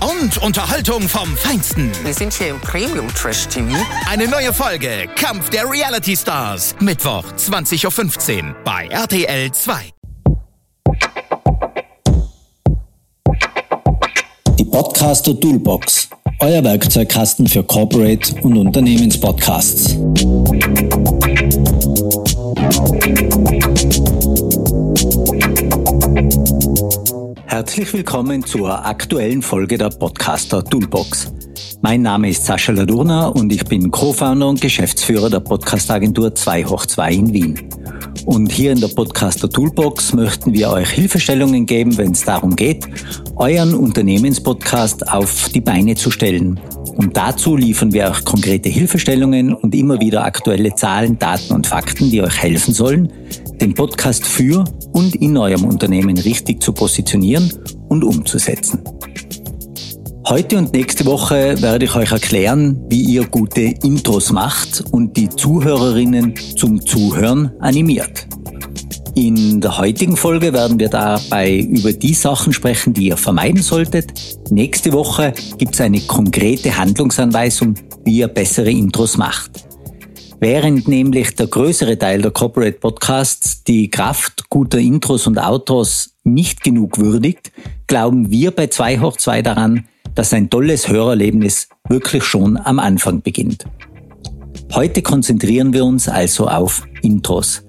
Und Unterhaltung vom Feinsten. Wir sind hier im Premium Trash TV. Eine neue Folge Kampf der Reality Stars. Mittwoch 20.15 Uhr bei RTL 2. Die Podcaster Toolbox. Euer Werkzeugkasten für Corporate und Unternehmenspodcasts. Herzlich willkommen zur aktuellen Folge der Podcaster Toolbox. Mein Name ist Sascha Ladurna und ich bin Co-Founder und Geschäftsführer der Podcastagentur 2 hoch 2 in Wien. Und hier in der Podcaster Toolbox möchten wir euch Hilfestellungen geben, wenn es darum geht, euren Unternehmenspodcast auf die Beine zu stellen. Und dazu liefern wir euch konkrete Hilfestellungen und immer wieder aktuelle Zahlen, Daten und Fakten, die euch helfen sollen, den Podcast für und in eurem Unternehmen richtig zu positionieren und umzusetzen. Heute und nächste Woche werde ich euch erklären, wie ihr gute Intros macht und die Zuhörerinnen zum Zuhören animiert. In der heutigen Folge werden wir dabei über die Sachen sprechen, die ihr vermeiden solltet. Nächste Woche gibt es eine konkrete Handlungsanweisung, wie ihr bessere Intros macht. Während nämlich der größere Teil der Corporate Podcasts die Kraft guter Intros und Outros nicht genug würdigt, glauben wir bei 2 hoch 2 daran, dass ein tolles Hörerlebnis wirklich schon am Anfang beginnt. Heute konzentrieren wir uns also auf Intros.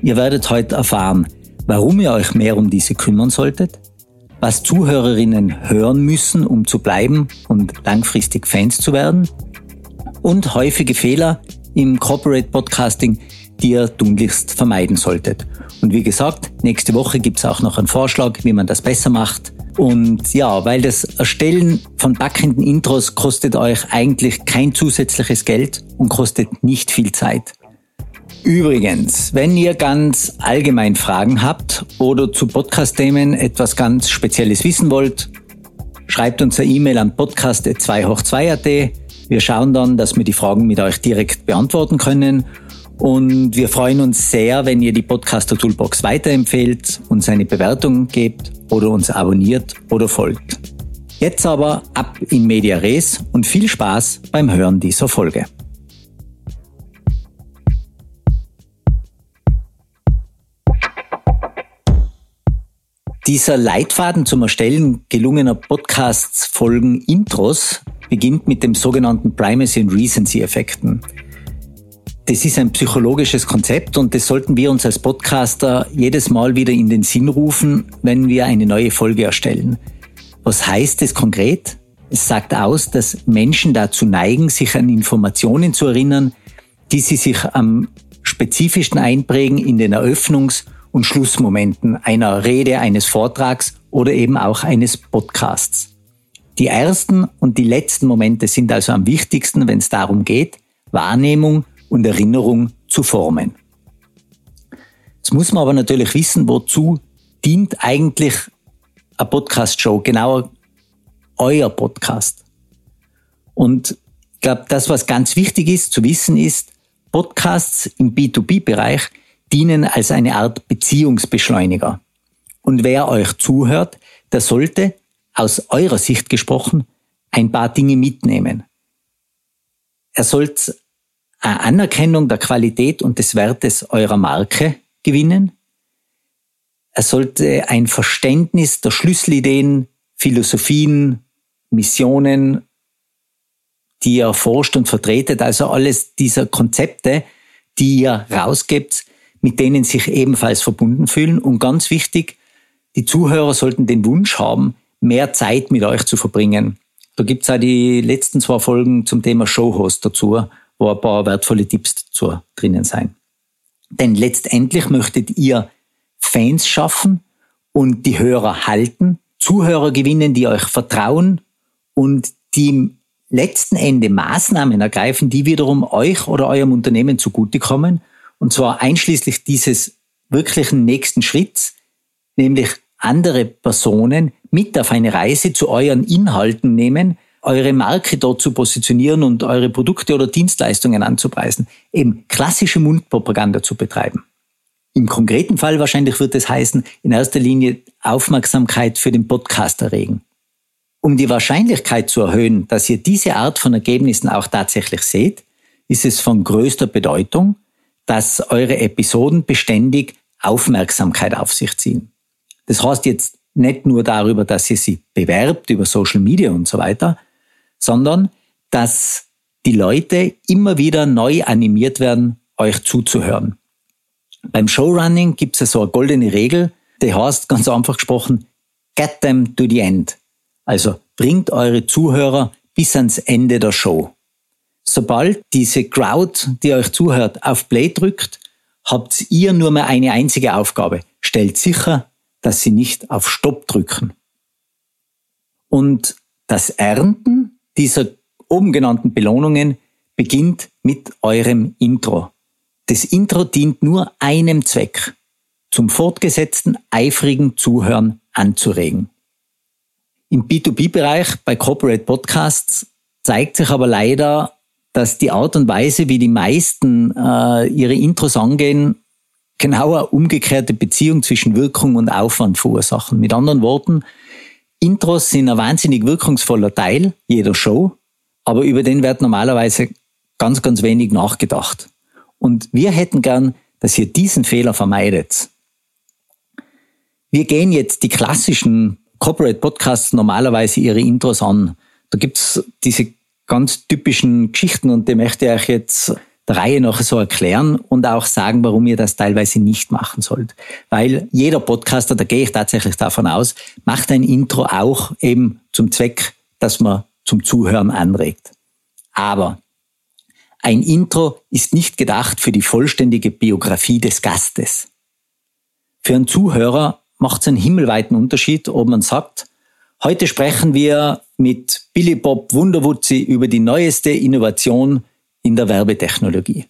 Ihr werdet heute erfahren, warum ihr euch mehr um diese kümmern solltet, was Zuhörerinnen hören müssen, um zu bleiben und langfristig Fans zu werden und häufige Fehler im Corporate Podcasting, die ihr tunlichst vermeiden solltet. Und wie gesagt, nächste Woche gibt's auch noch einen Vorschlag, wie man das besser macht. Und ja, weil das Erstellen von backenden Intros kostet euch eigentlich kein zusätzliches Geld und kostet nicht viel Zeit. Übrigens, wenn ihr ganz allgemein Fragen habt oder zu Podcast-Themen etwas ganz Spezielles wissen wollt, schreibt uns eine E-Mail an podcast2 hoch 2.at. Wir schauen dann, dass wir die Fragen mit euch direkt beantworten können. Und wir freuen uns sehr, wenn ihr die Podcaster Toolbox weiterempfehlt, uns eine Bewertung gebt oder uns abonniert oder folgt. Jetzt aber ab in Media Res und viel Spaß beim Hören dieser Folge. Dieser Leitfaden zum Erstellen gelungener Podcasts Folgen Intros beginnt mit dem sogenannten Primacy and Recency Effekten. Das ist ein psychologisches Konzept und das sollten wir uns als Podcaster jedes Mal wieder in den Sinn rufen, wenn wir eine neue Folge erstellen. Was heißt es konkret? Es sagt aus, dass Menschen dazu neigen, sich an Informationen zu erinnern, die sie sich am spezifischsten einprägen in den Eröffnungs- und Schlussmomenten einer Rede, eines Vortrags oder eben auch eines Podcasts. Die ersten und die letzten Momente sind also am wichtigsten, wenn es darum geht, Wahrnehmung und Erinnerung zu formen. Jetzt muss man aber natürlich wissen, wozu dient eigentlich eine Podcast-Show, genauer euer Podcast. Und ich glaube, das, was ganz wichtig ist zu wissen, ist, Podcasts im B2B-Bereich dienen als eine Art Beziehungsbeschleuniger. Und wer euch zuhört, der sollte, aus eurer Sicht gesprochen, ein paar Dinge mitnehmen. Er sollte eine Anerkennung der Qualität und des Wertes eurer Marke gewinnen. Er sollte ein Verständnis der Schlüsselideen, Philosophien, Missionen, die ihr forscht und vertretet, also alles dieser Konzepte, die ihr rausgebt, mit denen sich ebenfalls verbunden fühlen. Und ganz wichtig, die Zuhörer sollten den Wunsch haben, mehr Zeit mit euch zu verbringen. Da gibt's auch die letzten zwei Folgen zum Thema Showhost dazu, wo ein paar wertvolle Tipps dazu drinnen sein. Denn letztendlich möchtet ihr Fans schaffen und die Hörer halten, Zuhörer gewinnen, die euch vertrauen und die im letzten Ende Maßnahmen ergreifen, die wiederum euch oder eurem Unternehmen zugutekommen. Und zwar einschließlich dieses wirklichen nächsten Schritts, nämlich andere Personen mit auf eine Reise zu euren Inhalten nehmen, eure Marke dort zu positionieren und eure Produkte oder Dienstleistungen anzupreisen, eben klassische Mundpropaganda zu betreiben. Im konkreten Fall wahrscheinlich wird es heißen, in erster Linie Aufmerksamkeit für den Podcast erregen. Um die Wahrscheinlichkeit zu erhöhen, dass ihr diese Art von Ergebnissen auch tatsächlich seht, ist es von größter Bedeutung, dass eure Episoden beständig Aufmerksamkeit auf sich ziehen. Das heißt jetzt nicht nur darüber, dass ihr sie bewerbt über Social Media und so weiter, sondern dass die Leute immer wieder neu animiert werden, euch zuzuhören. Beim Showrunning gibt es so eine goldene Regel, die heißt ganz einfach gesprochen, get them to the end. Also bringt eure Zuhörer bis ans Ende der Show. Sobald diese Crowd, die euch zuhört, auf Play drückt, habt ihr nur mehr eine einzige Aufgabe. Stellt sicher, dass sie nicht auf Stopp drücken. Und das Ernten dieser oben genannten Belohnungen beginnt mit eurem Intro. Das Intro dient nur einem Zweck, zum fortgesetzten eifrigen Zuhören anzuregen. Im B2B-Bereich bei Corporate Podcasts zeigt sich aber leider, dass die Art und Weise, wie die meisten äh, ihre Intros angehen, genau eine umgekehrte Beziehung zwischen Wirkung und Aufwand verursachen. Mit anderen Worten, Intros sind ein wahnsinnig wirkungsvoller Teil jeder Show, aber über den wird normalerweise ganz, ganz wenig nachgedacht. Und wir hätten gern, dass ihr diesen Fehler vermeidet. Wir gehen jetzt die klassischen Corporate Podcasts normalerweise ihre Intros an. Da gibt's diese ganz typischen Geschichten und die möchte ich euch jetzt der Reihe nach so erklären und auch sagen, warum ihr das teilweise nicht machen sollt. Weil jeder Podcaster, da gehe ich tatsächlich davon aus, macht ein Intro auch eben zum Zweck, dass man zum Zuhören anregt. Aber ein Intro ist nicht gedacht für die vollständige Biografie des Gastes. Für einen Zuhörer macht es einen himmelweiten Unterschied, ob man sagt, heute sprechen wir mit Billy Bob Wunderwutzi über die neueste Innovation in der Werbetechnologie.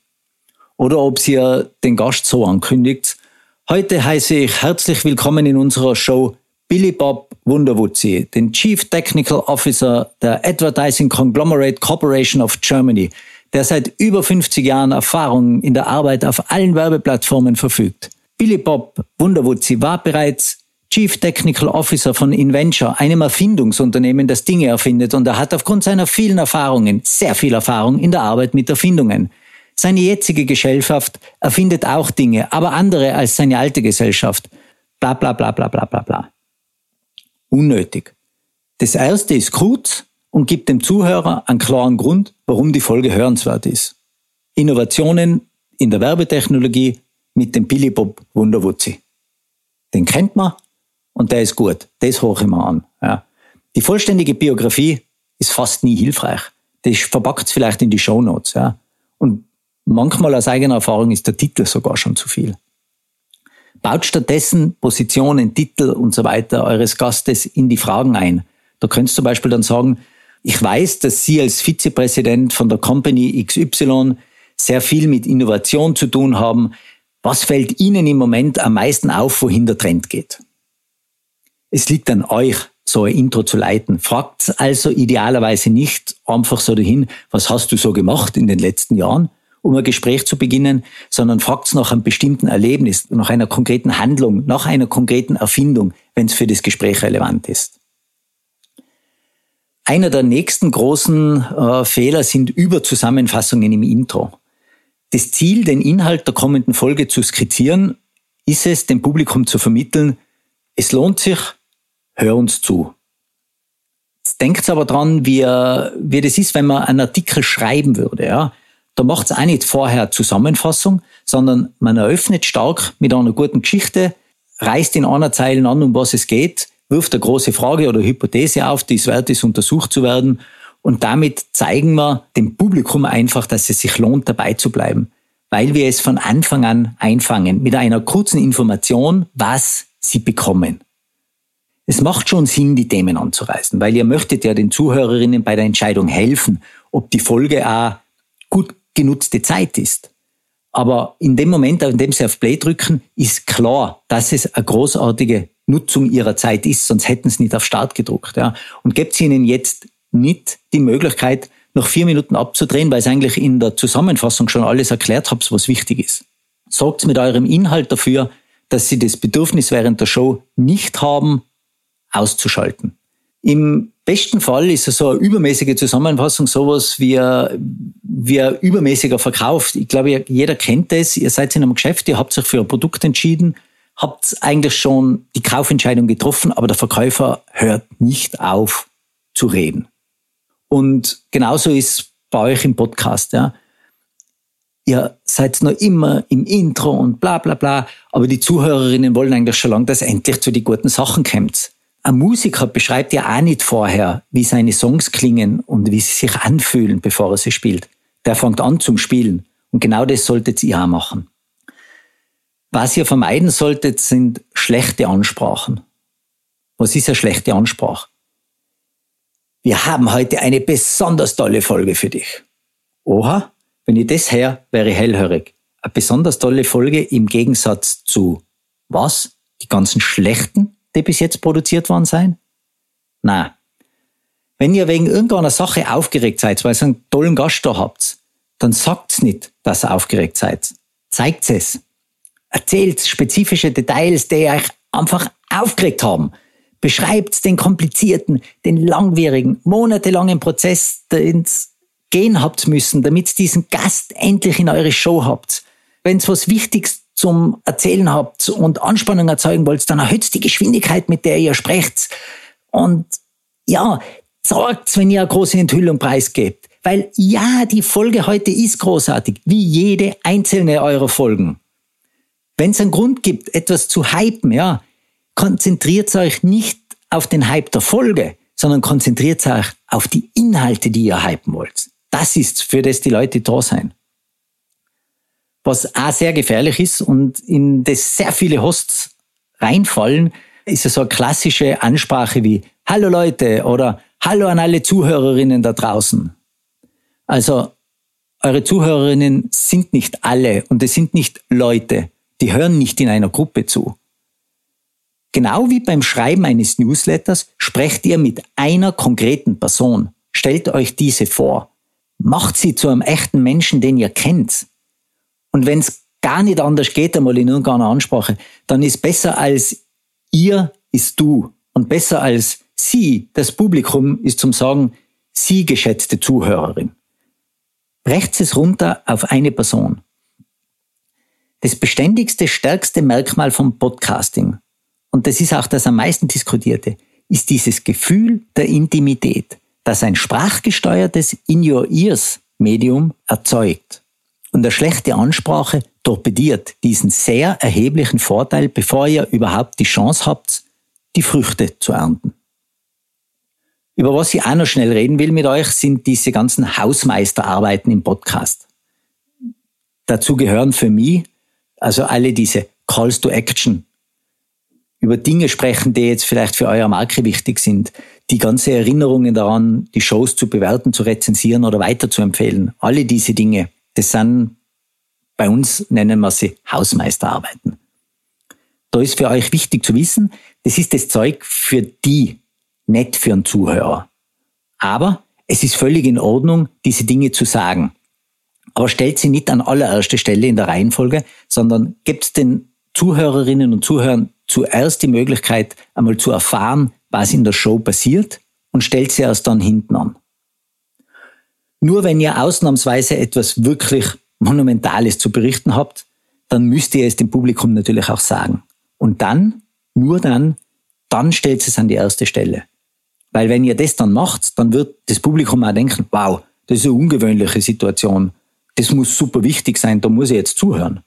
Oder ob sie den Gast so ankündigt, heute heiße ich herzlich willkommen in unserer Show Billy Bob Wunderwutzi, den Chief Technical Officer der Advertising Conglomerate Corporation of Germany, der seit über 50 Jahren Erfahrung in der Arbeit auf allen Werbeplattformen verfügt. Billy Bob Wunderwutzi war bereits Chief Technical Officer von Inventure, einem Erfindungsunternehmen, das Dinge erfindet, und er hat aufgrund seiner vielen Erfahrungen sehr viel Erfahrung in der Arbeit mit Erfindungen. Seine jetzige Gesellschaft erfindet auch Dinge, aber andere als seine alte Gesellschaft. Bla bla bla bla bla bla bla. Unnötig. Das erste ist kurz, und gibt dem Zuhörer einen klaren Grund, warum die Folge hörenswert ist. Innovationen in der Werbetechnologie mit dem Billy Bob Wunderwutzi. Den kennt man und der ist gut. Das hoch immer an. Ja. Die vollständige Biografie ist fast nie hilfreich. Das verpackt vielleicht in die Show Notes. Ja. Und manchmal aus eigener Erfahrung ist der Titel sogar schon zu viel. Baut stattdessen Positionen, Titel und so weiter eures Gastes in die Fragen ein. Da könntest du zum Beispiel dann sagen, ich weiß, dass Sie als Vizepräsident von der Company XY sehr viel mit Innovation zu tun haben. Was fällt Ihnen im Moment am meisten auf, wohin der Trend geht? Es liegt an euch, so ein Intro zu leiten. Fragt also idealerweise nicht einfach so dahin, was hast du so gemacht in den letzten Jahren, um ein Gespräch zu beginnen, sondern fragt nach einem bestimmten Erlebnis, nach einer konkreten Handlung, nach einer konkreten Erfindung, wenn es für das Gespräch relevant ist. Einer der nächsten großen äh, Fehler sind Überzusammenfassungen im Intro. Das Ziel, den Inhalt der kommenden Folge zu skizzieren, ist es, dem Publikum zu vermitteln, es lohnt sich, hör uns zu. Denkt aber dran, wie, wie das ist, wenn man einen Artikel schreiben würde. Ja? Da macht es auch nicht vorher Zusammenfassung, sondern man eröffnet stark mit einer guten Geschichte, reißt in einer Zeile an, um was es geht, wirft eine große Frage oder Hypothese auf, die es wert ist, untersucht zu werden. Und damit zeigen wir dem Publikum einfach, dass es sich lohnt, dabei zu bleiben, weil wir es von Anfang an einfangen mit einer kurzen Information, was sie bekommen. Es macht schon Sinn, die Themen anzureißen, weil ihr möchtet ja den Zuhörerinnen bei der Entscheidung helfen, ob die Folge auch gut genutzte Zeit ist. Aber in dem Moment, in dem sie auf Play drücken, ist klar, dass es eine großartige Nutzung ihrer Zeit ist, sonst hätten sie nicht auf Start gedruckt. Ja. Und gebt ihnen jetzt nicht die Möglichkeit, noch vier Minuten abzudrehen, weil es eigentlich in der Zusammenfassung schon alles erklärt habt, was wichtig ist. Sorgt mit eurem Inhalt dafür, dass sie das Bedürfnis während der Show nicht haben, auszuschalten. Im besten Fall ist so eine übermäßige Zusammenfassung, sowas wie, wie ein übermäßiger Verkauf. Ich glaube, jeder kennt das. Ihr seid in einem Geschäft, ihr habt sich für ein Produkt entschieden, habt eigentlich schon die Kaufentscheidung getroffen, aber der Verkäufer hört nicht auf zu reden. Und genauso ist bei euch im Podcast, ja. Ihr seid noch immer im Intro und bla bla bla, aber die Zuhörerinnen wollen eigentlich schon lange, dass endlich zu den guten Sachen kommt. Ein Musiker beschreibt ja auch nicht vorher, wie seine Songs klingen und wie sie sich anfühlen, bevor er sie spielt. Der fängt an zum Spielen. Und genau das solltet ihr auch machen. Was ihr vermeiden solltet, sind schlechte Ansprachen. Was ist eine schlechte Ansprache? Wir haben heute eine besonders tolle Folge für dich. Oha, wenn ich das her, wäre ich hellhörig. Eine besonders tolle Folge im Gegensatz zu was? Die ganzen schlechten, die bis jetzt produziert worden sein? Na, wenn ihr wegen irgendeiner Sache aufgeregt seid, weil ihr einen tollen Gast da habt, dann sagt's nicht, dass ihr aufgeregt seid. Zeigt es. Erzählt spezifische Details, die euch einfach aufgeregt haben beschreibt den komplizierten, den langwierigen, monatelangen Prozess, den gehen habt müssen, damit diesen Gast endlich in eure Show habt. Wenn es was Wichtiges zum Erzählen habt und Anspannung erzeugen wollt, dann erhöht die Geschwindigkeit, mit der ihr sprecht. Und ja, sorgt, wenn ihr eine große Enthüllung preisgebt. Weil ja, die Folge heute ist großartig, wie jede einzelne eurer Folgen. Wenn es einen Grund gibt, etwas zu hypen, ja, konzentriert euch nicht auf den Hype der Folge, sondern konzentriert euch auf die Inhalte, die ihr hypen wollt. Das ist, für das die Leute da sein. Was auch sehr gefährlich ist und in das sehr viele Hosts reinfallen, ist ja so eine klassische Ansprache wie Hallo Leute oder Hallo an alle Zuhörerinnen da draußen. Also eure Zuhörerinnen sind nicht alle und es sind nicht Leute, die hören nicht in einer Gruppe zu. Genau wie beim Schreiben eines Newsletters sprecht ihr mit einer konkreten Person. Stellt euch diese vor. Macht sie zu einem echten Menschen, den ihr kennt. Und wenn es gar nicht anders geht, einmal in irgendeiner Ansprache, dann ist besser als ihr ist du. Und besser als sie, das Publikum, ist zum Sagen, sie, geschätzte Zuhörerin. Brecht es runter auf eine Person. Das beständigste, stärkste Merkmal vom Podcasting und das ist auch das am meisten diskutierte, ist dieses Gefühl der Intimität, das ein sprachgesteuertes In-Your-Ears-Medium erzeugt. Und eine schlechte Ansprache torpediert diesen sehr erheblichen Vorteil, bevor ihr überhaupt die Chance habt, die Früchte zu ernten. Über was ich auch noch schnell reden will mit euch, sind diese ganzen Hausmeisterarbeiten im Podcast. Dazu gehören für mich also alle diese Calls to Action, über Dinge sprechen, die jetzt vielleicht für eure Marke wichtig sind. Die ganze Erinnerungen daran, die Shows zu bewerten, zu rezensieren oder weiterzuempfehlen. Alle diese Dinge, das sind bei uns nennen wir sie Hausmeisterarbeiten. Da ist für euch wichtig zu wissen, das ist das Zeug für die, nicht für einen Zuhörer. Aber es ist völlig in Ordnung, diese Dinge zu sagen. Aber stellt sie nicht an allererste Stelle in der Reihenfolge, sondern gebt den Zuhörerinnen und Zuhörern zuerst die Möglichkeit, einmal zu erfahren, was in der Show passiert und stellt sie erst dann hinten an. Nur wenn ihr ausnahmsweise etwas wirklich Monumentales zu berichten habt, dann müsst ihr es dem Publikum natürlich auch sagen. Und dann, nur dann, dann stellt es an die erste Stelle. Weil wenn ihr das dann macht, dann wird das Publikum auch denken, wow, das ist eine ungewöhnliche Situation. Das muss super wichtig sein, da muss ich jetzt zuhören.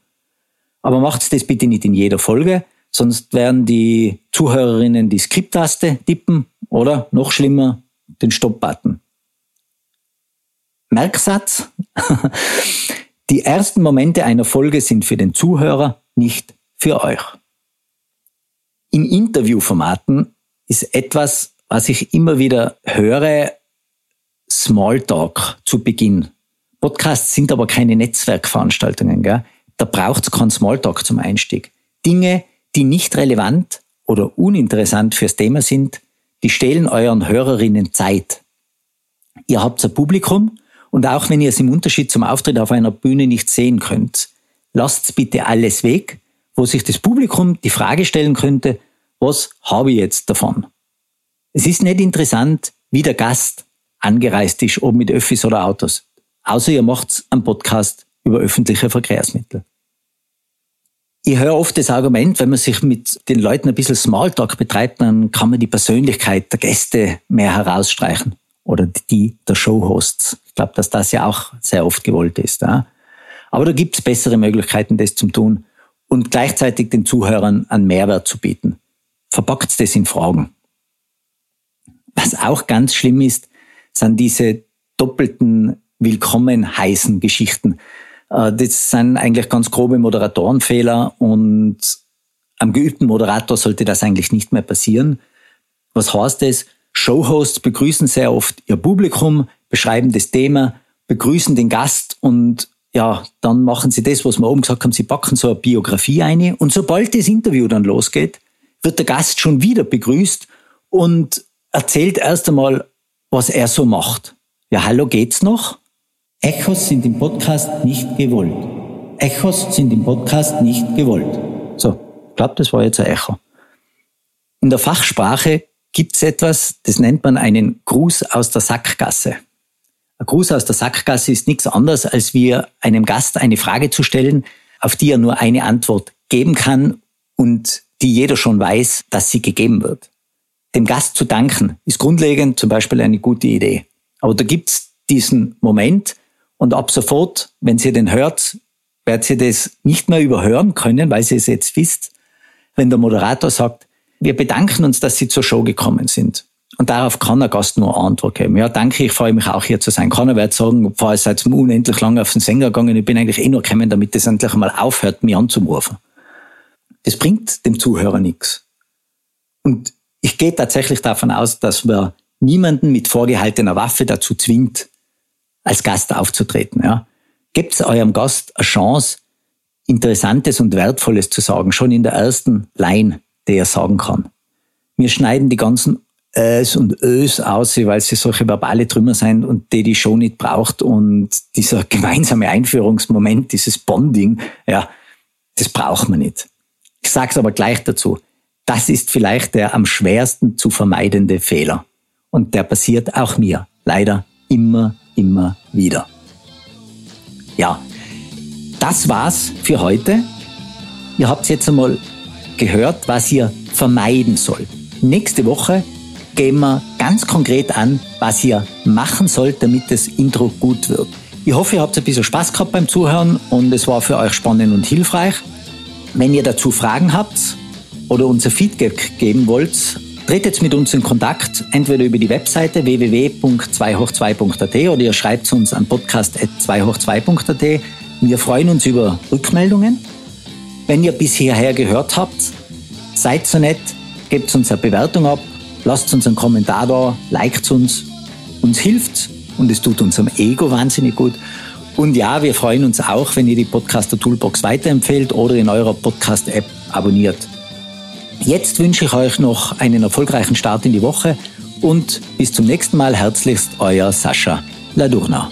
Aber macht das bitte nicht in jeder Folge, Sonst werden die Zuhörerinnen die Skripttaste tippen oder noch schlimmer den Stopp-Button. Merksatz. Die ersten Momente einer Folge sind für den Zuhörer, nicht für euch. In Interviewformaten ist etwas, was ich immer wieder höre, Smalltalk zu Beginn. Podcasts sind aber keine Netzwerkveranstaltungen. Gell? Da braucht es keinen Smalltalk zum Einstieg. Dinge, die nicht relevant oder uninteressant fürs Thema sind, die stehlen euren Hörerinnen Zeit. Ihr habt ein Publikum und auch wenn ihr es im Unterschied zum Auftritt auf einer Bühne nicht sehen könnt, lasst bitte alles weg, wo sich das Publikum die Frage stellen könnte, was habe ich jetzt davon? Es ist nicht interessant, wie der Gast angereist ist, ob mit Öffis oder Autos. Außer ihr macht einen Podcast über öffentliche Verkehrsmittel. Ich höre oft das Argument, wenn man sich mit den Leuten ein bisschen Smalltalk betreibt, dann kann man die Persönlichkeit der Gäste mehr herausstreichen. Oder die der Showhosts. Ich glaube, dass das ja auch sehr oft gewollt ist. Ja? Aber da gibt es bessere Möglichkeiten, das zu tun und gleichzeitig den Zuhörern einen Mehrwert zu bieten. Verpackt das in Fragen. Was auch ganz schlimm ist, sind diese doppelten Willkommen heißen Geschichten. Äh, das sind eigentlich ganz grobe Moderatorenfehler und am geübten Moderator sollte das eigentlich nicht mehr passieren. Was heißt das? Showhosts begrüßen sehr oft ihr Publikum, beschreiben das Thema, begrüßen den Gast und ja, dann machen sie das, was wir oben gesagt haben, sie packen so eine Biografie ein und sobald das Interview dann losgeht, wird der Gast schon wieder begrüßt und erzählt erst einmal, was er so macht. Ja, hallo, geht's noch? Echos sind im Podcast nicht gewollt. Echos sind im Podcast nicht gewollt. So, ich glaube, das war jetzt ein Echo. In der Fachsprache gibt es etwas, das nennt man einen Gruß aus der Sackgasse. Ein Gruß aus der Sackgasse ist nichts anderes, als wir einem Gast eine Frage zu stellen, auf die er nur eine Antwort geben kann und die jeder schon weiß, dass sie gegeben wird. Dem Gast zu danken ist grundlegend zum Beispiel eine gute Idee. Aber da gibt's diesen Moment, und ab sofort, wenn ihr den hört, werdet ihr das nicht mehr überhören können, weil ihr es jetzt wisst, wenn der Moderator sagt, wir bedanken uns, dass Sie zur Show gekommen sind. Und darauf kann der Gast nur Antwort geben. Ja, danke, ich freue mich auch hier zu sein. Keiner wird sagen, ich fahre seit unendlich lange auf den Sänger gegangen, ich bin eigentlich eh nur gekommen, damit das endlich einmal aufhört, mich anzurufen. Das bringt dem Zuhörer nichts. Und ich gehe tatsächlich davon aus, dass man niemanden mit vorgehaltener Waffe dazu zwingt, als Gast aufzutreten. Ja. Gebt eurem Gast eine Chance, Interessantes und Wertvolles zu sagen, schon in der ersten Line, die er sagen kann. Wir schneiden die ganzen Ös und Ös aus, weil sie solche verbale Trümmer sind und die die Show nicht braucht und dieser gemeinsame Einführungsmoment, dieses Bonding, ja, das braucht man nicht. Ich sage es aber gleich dazu. Das ist vielleicht der am schwersten zu vermeidende Fehler. Und der passiert auch mir. Leider immer immer wieder. Ja, das war's für heute. Ihr habt jetzt einmal gehört, was ihr vermeiden sollt. Nächste Woche gehen wir ganz konkret an, was ihr machen sollt, damit das Intro gut wird. Ich hoffe, ihr habt ein bisschen Spaß gehabt beim Zuhören und es war für euch spannend und hilfreich. Wenn ihr dazu Fragen habt oder unser Feedback geben wollt, Tretet mit uns in Kontakt, entweder über die Webseite www.2hoch2.at oder ihr schreibt uns an podcast.2hoch2.at. Wir freuen uns über Rückmeldungen. Wenn ihr bis hierher gehört habt, seid so nett, gebt uns eine Bewertung ab, lasst uns einen Kommentar da, liked uns. Uns hilft und es tut unserem Ego wahnsinnig gut. Und ja, wir freuen uns auch, wenn ihr die Podcaster Toolbox weiterempfehlt oder in eurer Podcast-App abonniert. Jetzt wünsche ich euch noch einen erfolgreichen Start in die Woche und bis zum nächsten Mal herzlichst euer Sascha Ladurna.